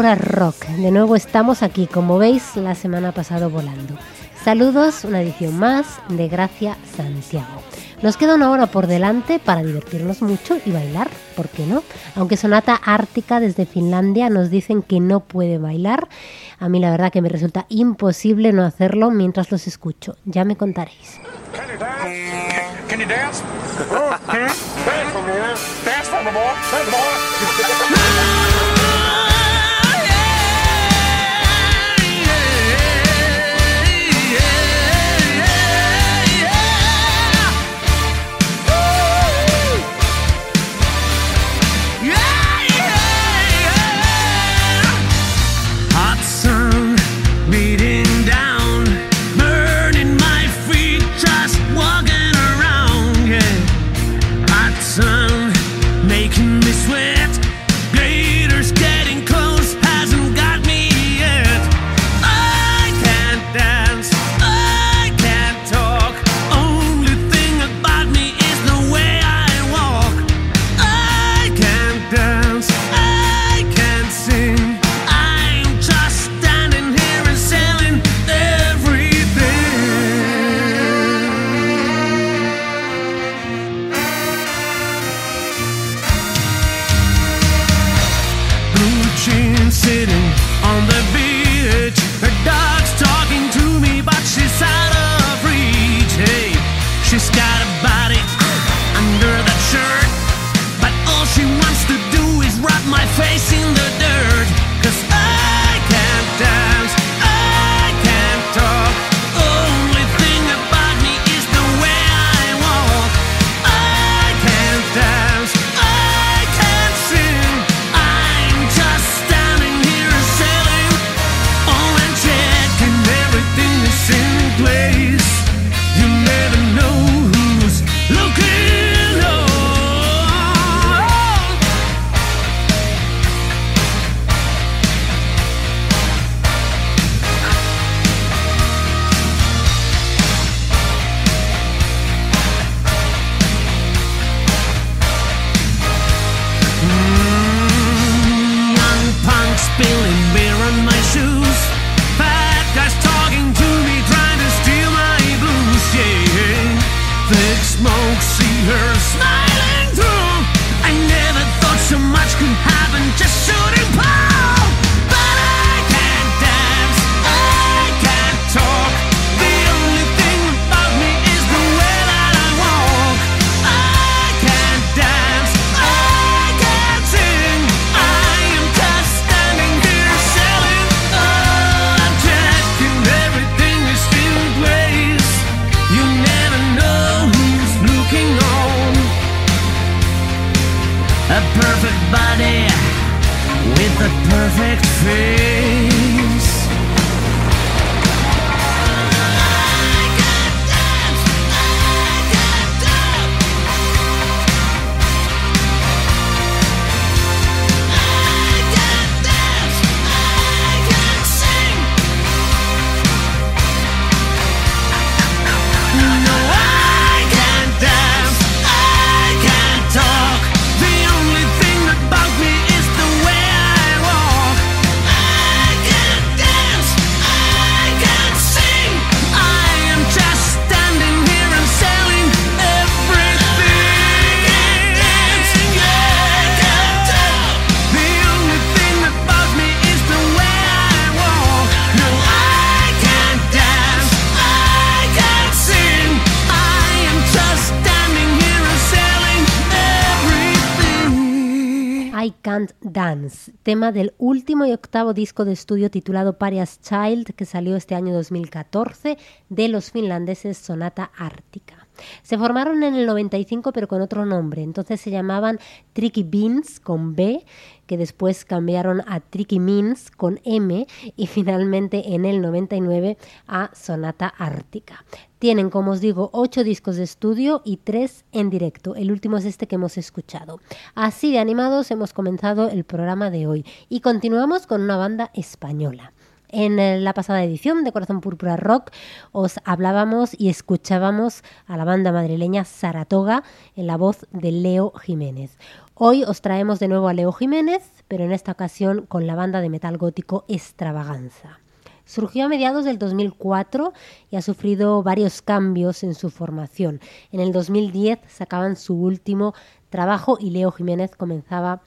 Rock. De nuevo estamos aquí, como veis, la semana pasada volando. Saludos, una edición más de Gracia Santiago. Nos queda una hora por delante para divertirnos mucho y bailar, ¿por qué no? Aunque Sonata Ártica desde Finlandia nos dicen que no puede bailar, a mí la verdad que me resulta imposible no hacerlo mientras los escucho. Ya me contaréis. Tema del último y octavo disco de estudio titulado Parias Child, que salió este año 2014, de los finlandeses Sonata Ártica. Se formaron en el 95 pero con otro nombre, entonces se llamaban Tricky Beans con B, que después cambiaron a Tricky Means con M y finalmente en el 99 a Sonata Ártica. Tienen, como os digo, ocho discos de estudio y tres en directo. El último es este que hemos escuchado. Así de animados hemos comenzado el programa de hoy y continuamos con una banda española. En la pasada edición de Corazón Púrpura Rock os hablábamos y escuchábamos a la banda madrileña Saratoga en la voz de Leo Jiménez. Hoy os traemos de nuevo a Leo Jiménez, pero en esta ocasión con la banda de metal gótico Extravaganza. Surgió a mediados del 2004 y ha sufrido varios cambios en su formación. En el 2010 sacaban su último trabajo y Leo Jiménez comenzaba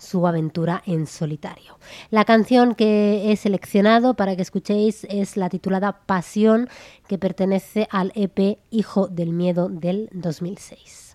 su aventura en solitario. La canción que he seleccionado para que escuchéis es la titulada Pasión, que pertenece al EP Hijo del Miedo del 2006.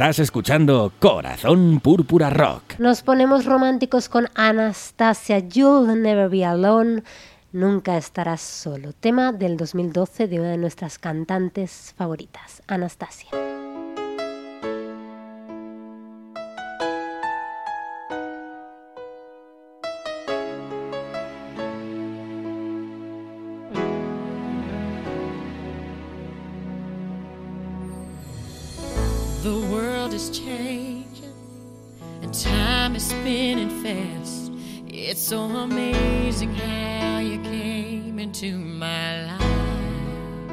Estás escuchando Corazón Púrpura Rock. Nos ponemos románticos con Anastasia, You'll Never Be Alone. Nunca estarás solo. Tema del 2012 de una de nuestras cantantes favoritas, Anastasia. So amazing how you came into my life.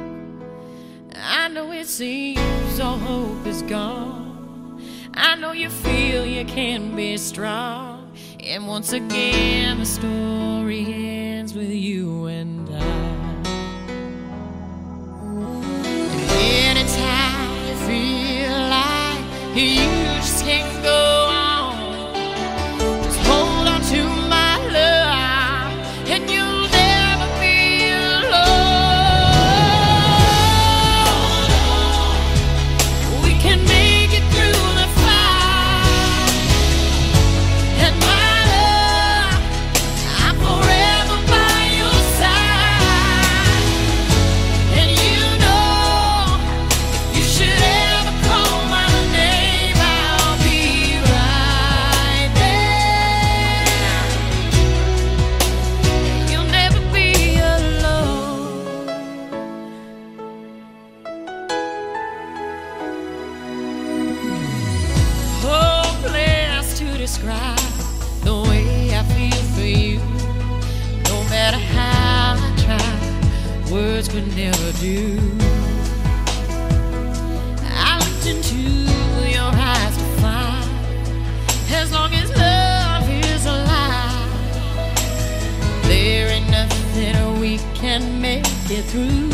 I know it seems all hope is gone. I know you feel you can be strong. And once again, the story ends with you You. could never do. I looked into your eyes to find, as long as love is alive, there ain't nothing we can make it through.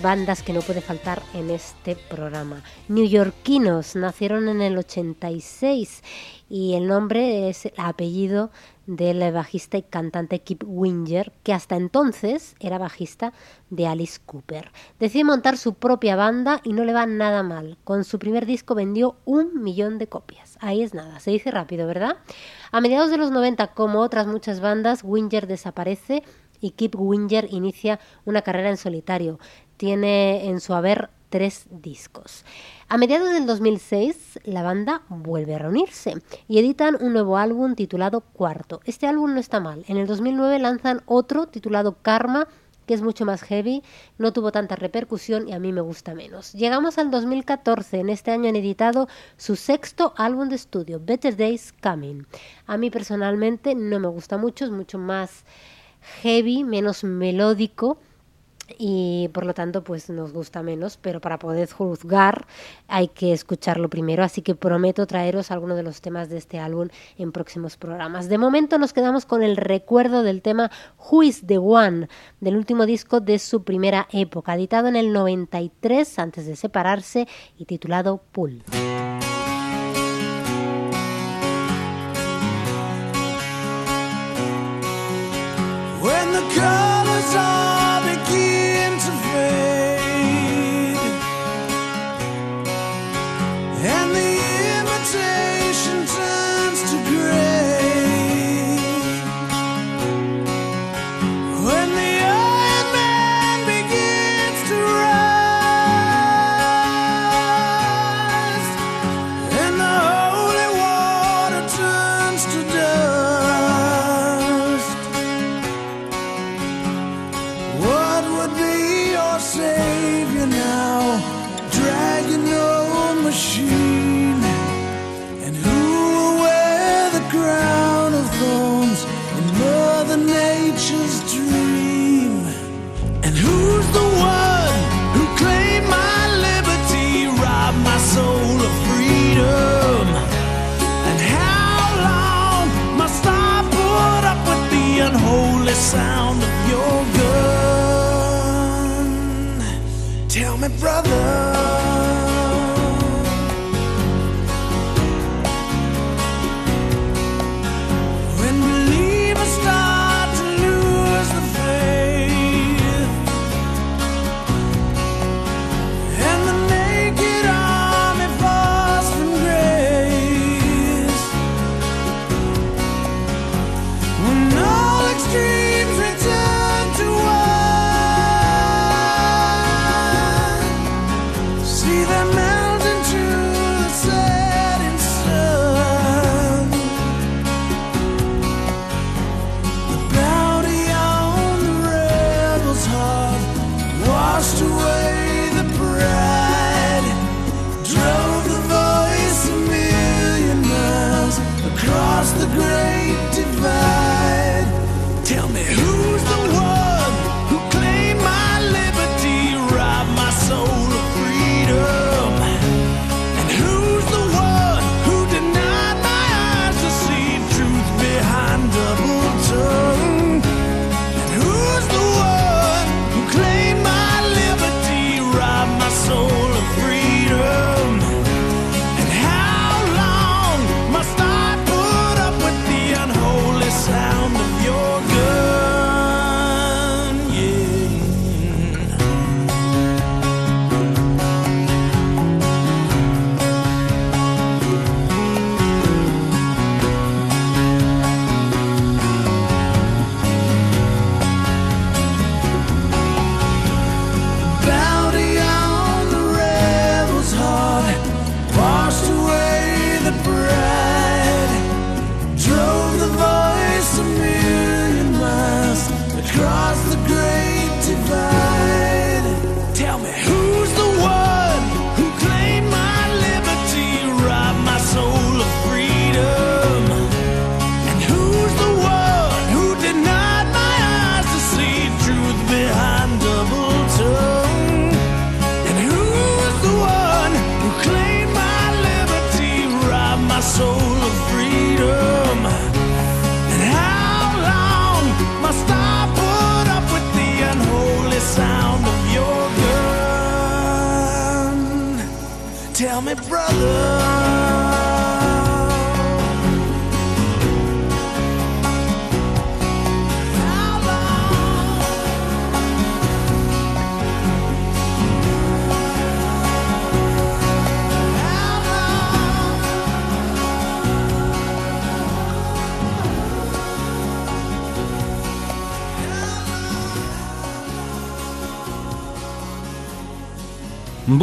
Bandas que no puede faltar en este programa. Newyorkinos nacieron en el 86 y el nombre es el apellido del bajista y cantante Kip Winger, que hasta entonces era bajista de Alice Cooper. Decide montar su propia banda y no le va nada mal. Con su primer disco vendió un millón de copias. Ahí es nada, se dice rápido, ¿verdad? A mediados de los 90, como otras muchas bandas, Winger desaparece y Kip Winger inicia una carrera en solitario. Tiene en su haber tres discos. A mediados del 2006, la banda vuelve a reunirse y editan un nuevo álbum titulado Cuarto. Este álbum no está mal. En el 2009 lanzan otro titulado Karma que es mucho más heavy, no tuvo tanta repercusión y a mí me gusta menos. Llegamos al 2014, en este año han editado su sexto álbum de estudio, Better Days Coming. A mí personalmente no me gusta mucho, es mucho más heavy, menos melódico y por lo tanto pues nos gusta menos, pero para poder juzgar hay que escucharlo primero, así que prometo traeros algunos de los temas de este álbum en próximos programas. De momento nos quedamos con el recuerdo del tema Who is the One, del último disco de su primera época, editado en el 93 antes de separarse y titulado Pull. and who will wear the crown of thorns in Mother Nature's dream? And who's the one who claimed my liberty, robbed my soul of freedom? And how long must I put up with the unholy sound of your gun? Tell me, brother.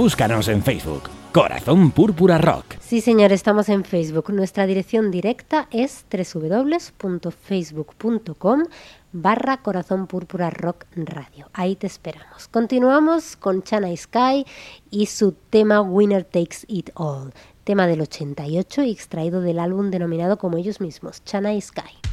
Búscanos en Facebook. Corazón Púrpura Rock. Sí, señor, estamos en Facebook. Nuestra dirección directa es www.facebook.com barra Corazón Púrpura Rock Radio. Ahí te esperamos. Continuamos con Chana Sky y su tema Winner Takes It All, tema del 88 y extraído del álbum denominado como ellos mismos, Chana Sky.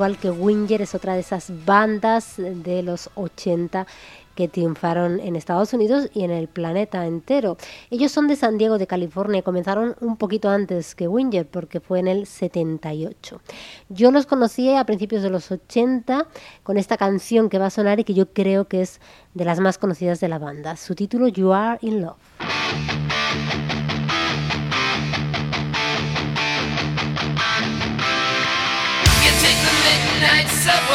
Igual que Winger, es otra de esas bandas de los 80 que triunfaron en Estados Unidos y en el planeta entero. Ellos son de San Diego, de California, comenzaron un poquito antes que Winger, porque fue en el 78. Yo los conocí a principios de los 80 con esta canción que va a sonar y que yo creo que es de las más conocidas de la banda. Su título, You Are in Love.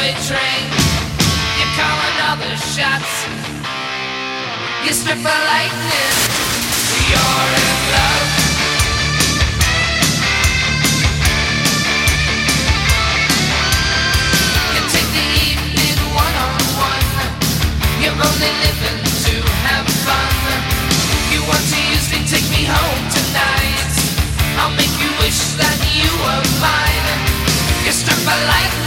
Subway train. You call another shots. You strip a lightning. You're in love. You take the evening one on one. You're only living to have fun. You want to use me, take me home tonight. I'll make you wish that you were mine. You struck by lightning.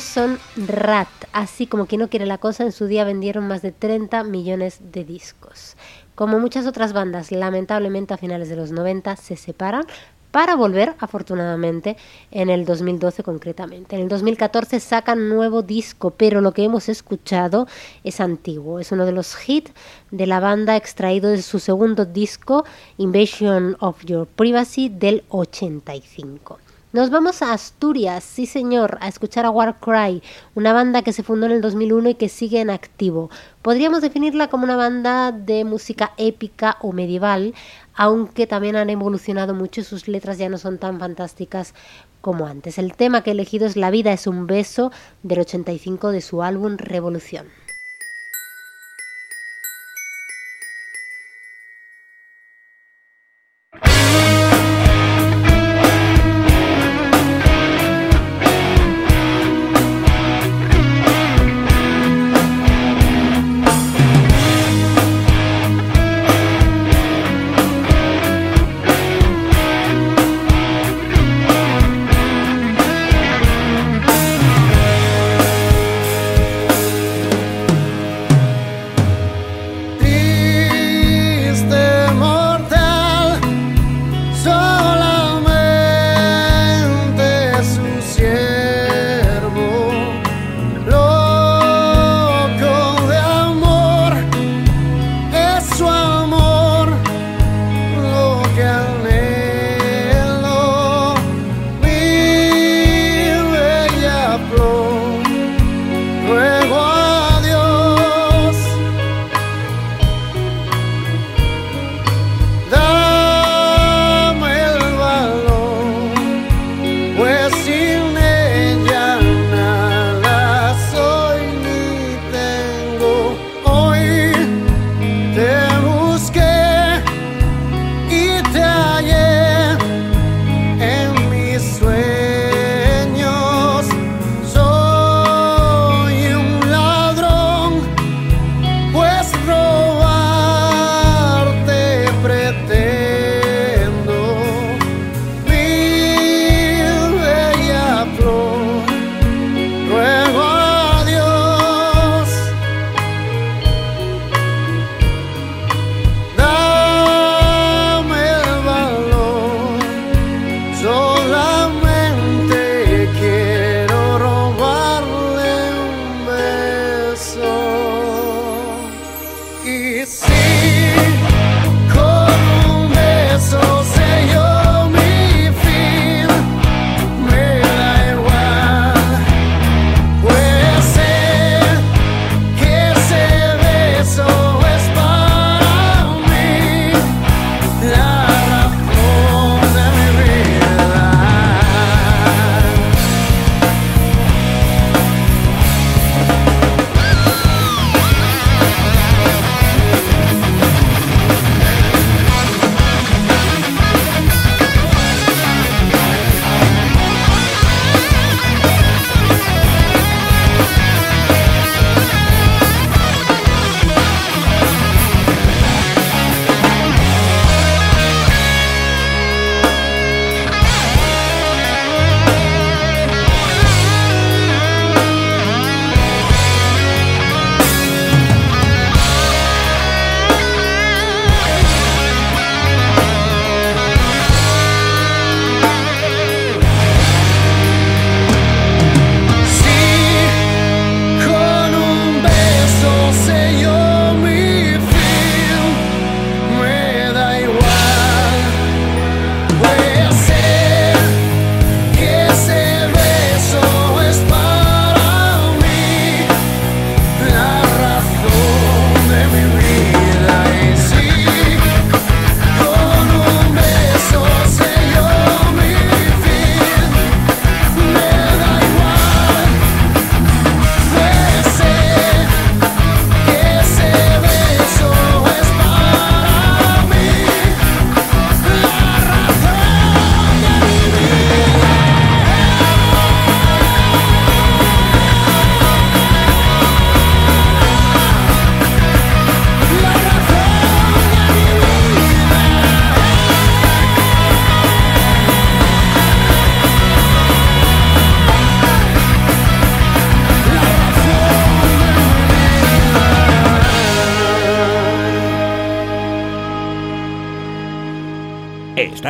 Son Rat, así como quien no quiere la cosa, en su día vendieron más de 30 millones de discos. Como muchas otras bandas, lamentablemente a finales de los 90 se separan, para volver, afortunadamente, en el 2012 concretamente. En el 2014 sacan nuevo disco, pero lo que hemos escuchado es antiguo. Es uno de los hits de la banda extraído de su segundo disco, Invasion of Your Privacy, del 85. Nos vamos a Asturias, sí señor, a escuchar a Warcry, una banda que se fundó en el 2001 y que sigue en activo. Podríamos definirla como una banda de música épica o medieval, aunque también han evolucionado mucho y sus letras ya no son tan fantásticas como antes. El tema que he elegido es La vida es un beso del 85 de su álbum Revolución.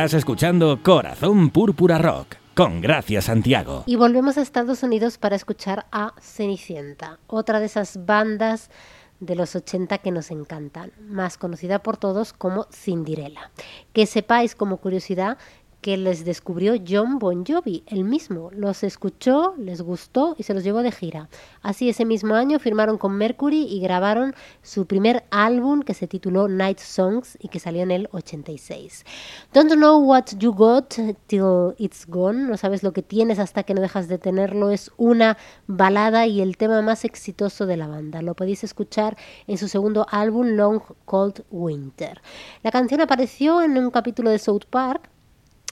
Estás escuchando Corazón Púrpura Rock con Gracia Santiago. Y volvemos a Estados Unidos para escuchar a Cenicienta, otra de esas bandas de los 80 que nos encantan, más conocida por todos como Cinderella. Que sepáis como curiosidad que les descubrió John Bon Jovi, el mismo. Los escuchó, les gustó y se los llevó de gira. Así ese mismo año firmaron con Mercury y grabaron su primer álbum que se tituló Night Songs y que salió en el 86. Don't know what you got till it's gone, no sabes lo que tienes hasta que no dejas de tenerlo, es una balada y el tema más exitoso de la banda. Lo podéis escuchar en su segundo álbum Long Cold Winter. La canción apareció en un capítulo de South Park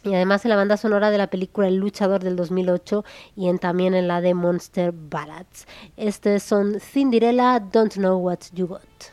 y además en la banda sonora de la película El Luchador del 2008 y en, también en la de Monster Ballads. Estos son Cinderella, Don't Know What You Got.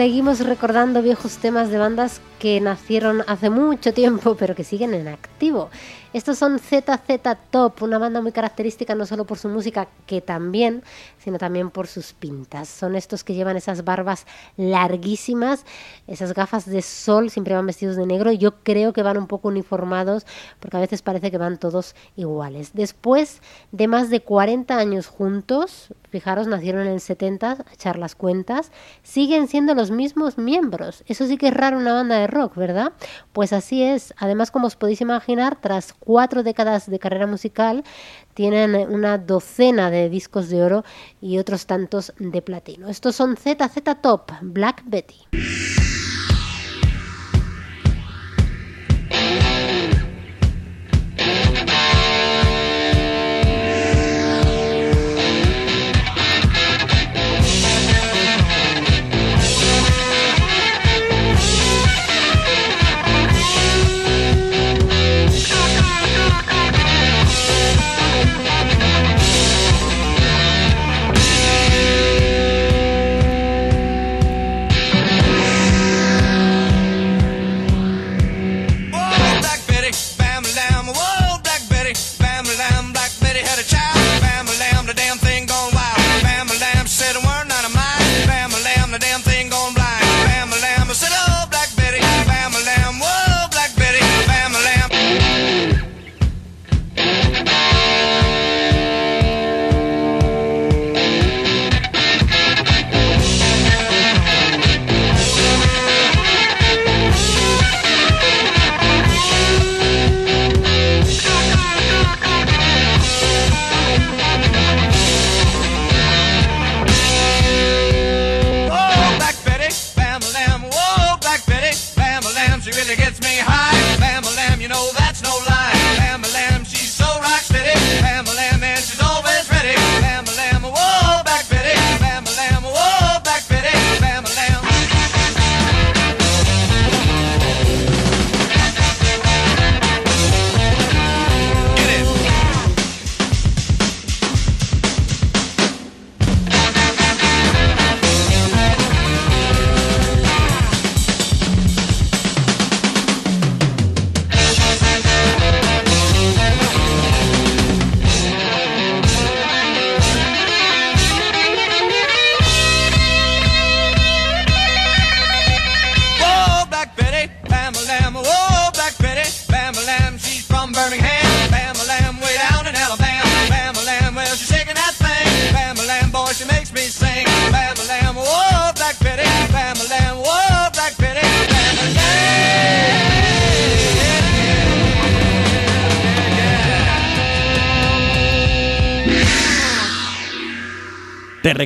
Seguimos recordando viejos temas de bandas que nacieron hace mucho tiempo pero que siguen en activo. Estos son ZZ Top, una banda muy característica no solo por su música, que también, sino también por sus pintas. Son estos que llevan esas barbas larguísimas, esas gafas de sol, siempre van vestidos de negro yo creo que van un poco uniformados porque a veces parece que van todos iguales. Después de más de 40 años juntos, fijaros, nacieron en el 70, a echar las cuentas, siguen siendo los mismos miembros. Eso sí que es raro una banda de rock, ¿verdad? Pues así es. Además, como os podéis imaginar, tras cuatro décadas de carrera musical, tienen una docena de discos de oro y otros tantos de platino. Estos son ZZ Top, Black Betty.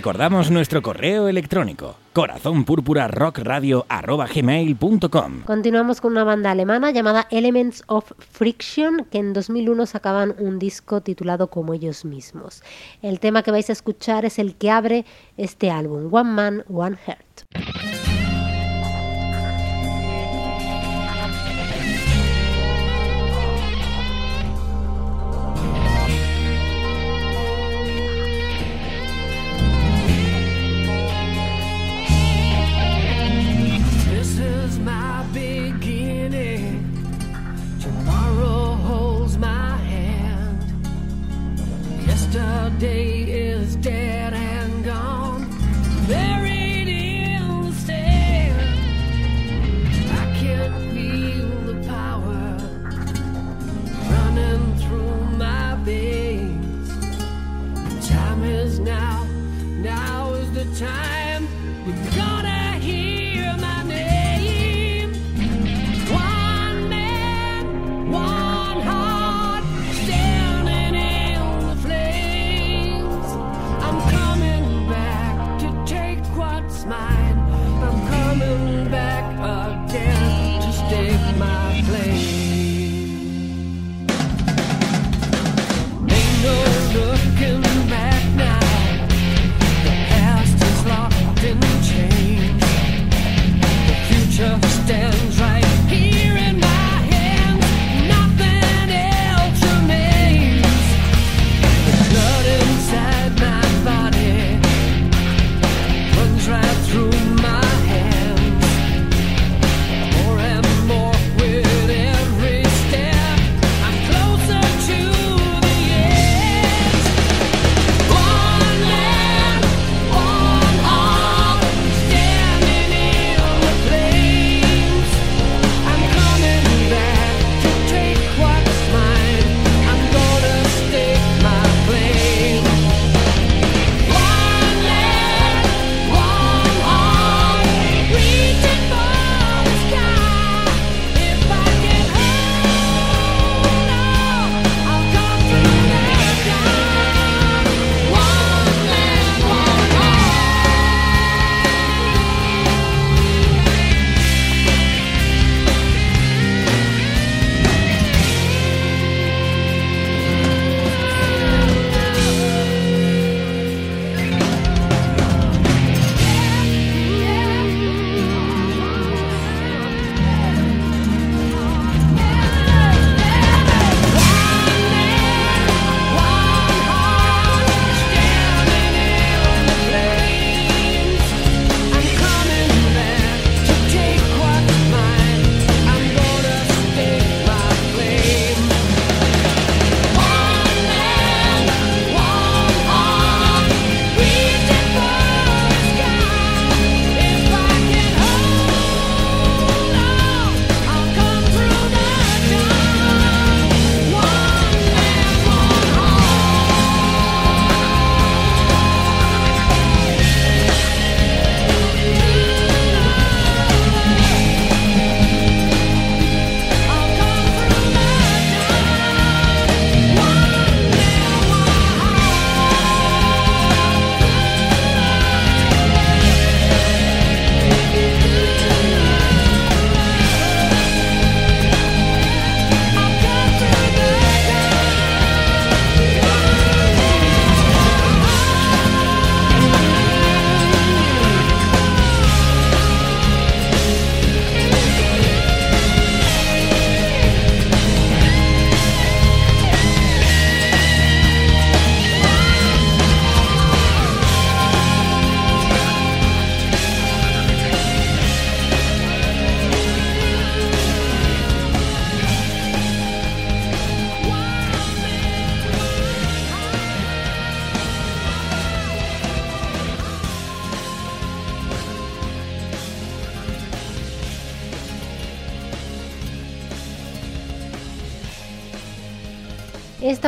Recordamos nuestro correo electrónico corazonpurpurarockradio.com Continuamos con una banda alemana llamada Elements of Friction que en 2001 sacaban un disco titulado como ellos mismos. El tema que vais a escuchar es el que abre este álbum, One Man, One Heart. Day is dead and gone. Buried in the. I can feel the power running through my veins. time is now. Now is the time. We're gonna.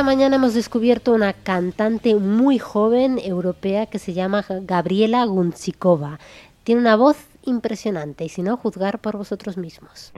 mañana hemos descubierto una cantante muy joven europea que se llama Gabriela Gunzikova. Tiene una voz impresionante y si no, juzgar por vosotros mismos.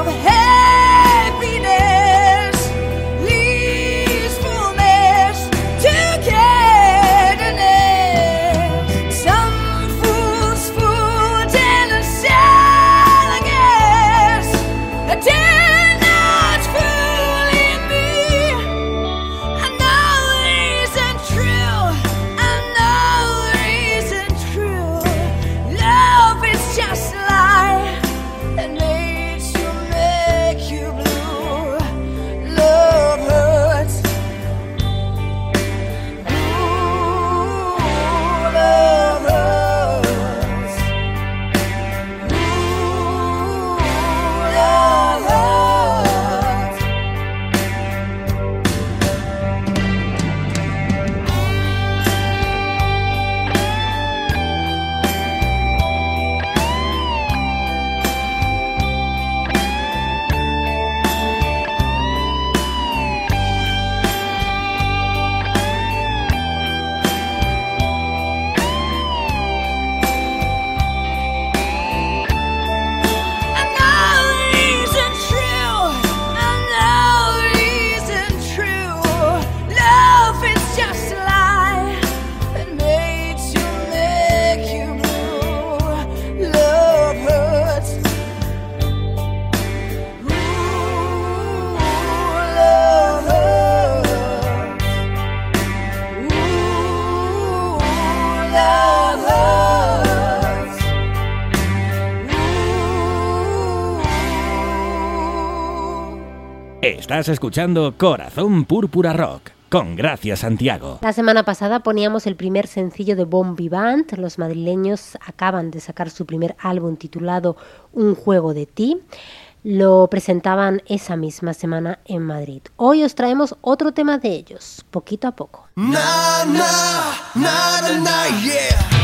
of hell. Estás escuchando Corazón Púrpura Rock con Gracias, Santiago. La semana pasada poníamos el primer sencillo de Bombi Band. Los madrileños acaban de sacar su primer álbum titulado Un juego de ti. Lo presentaban esa misma semana en Madrid. Hoy os traemos otro tema de ellos, poquito a poco. Na, na, na, yeah.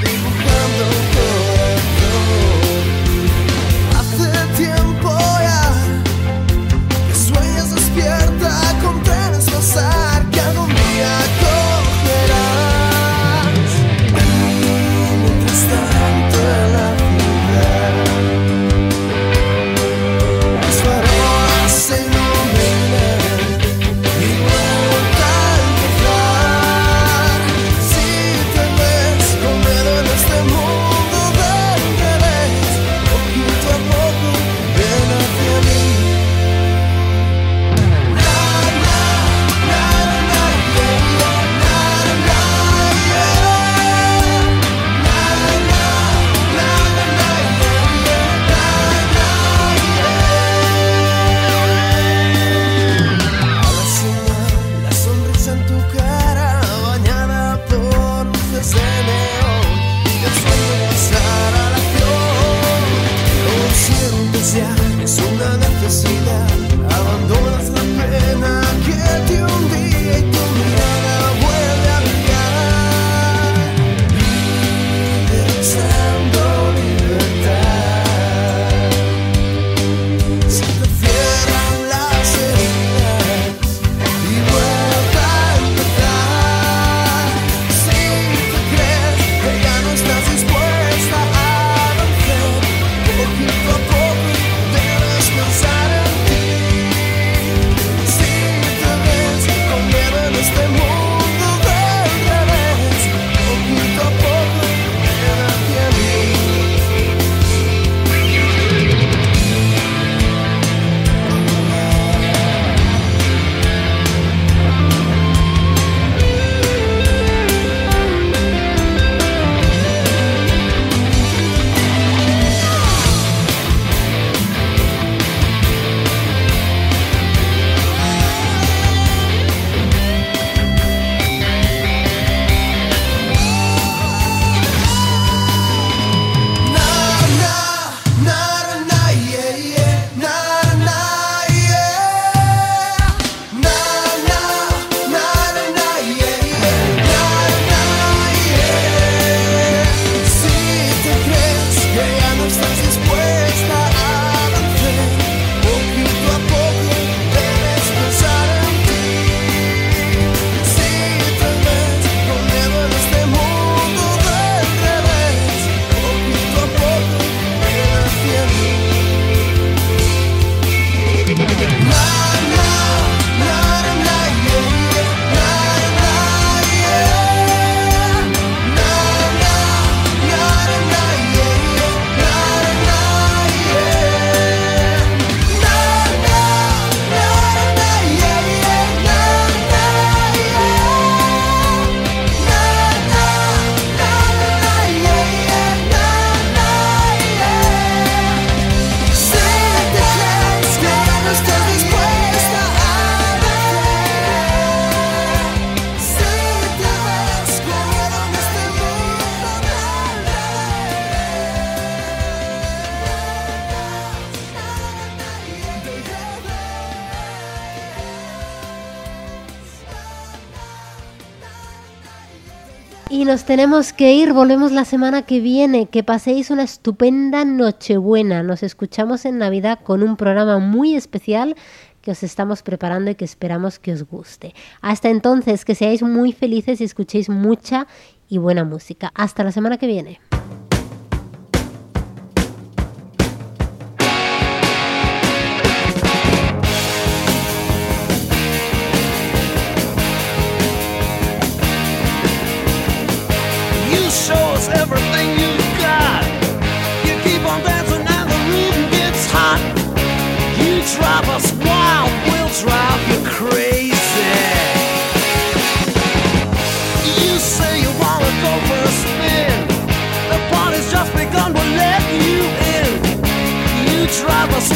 tenemos que ir, volvemos la semana que viene. Que paséis una estupenda Nochebuena. Nos escuchamos en Navidad con un programa muy especial que os estamos preparando y que esperamos que os guste. Hasta entonces, que seáis muy felices y escuchéis mucha y buena música. Hasta la semana que viene.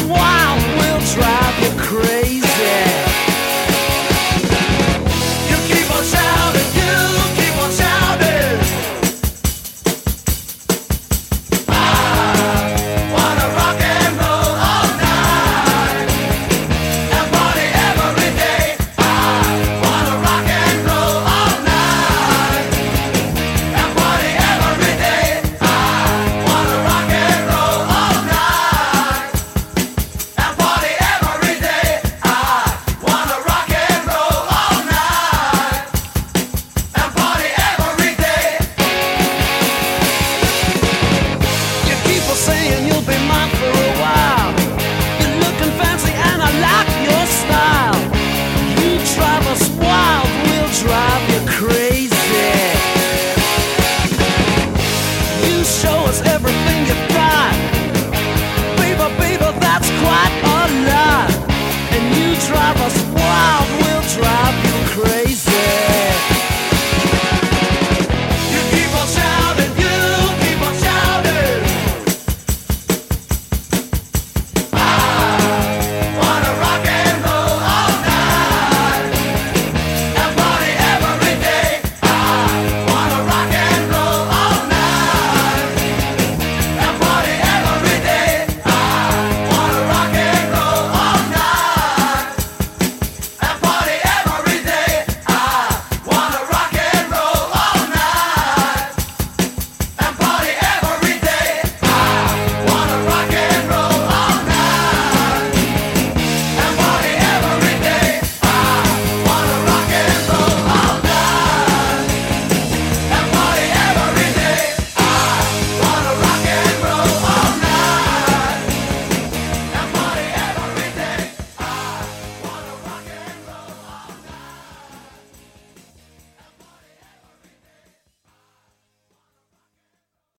Why?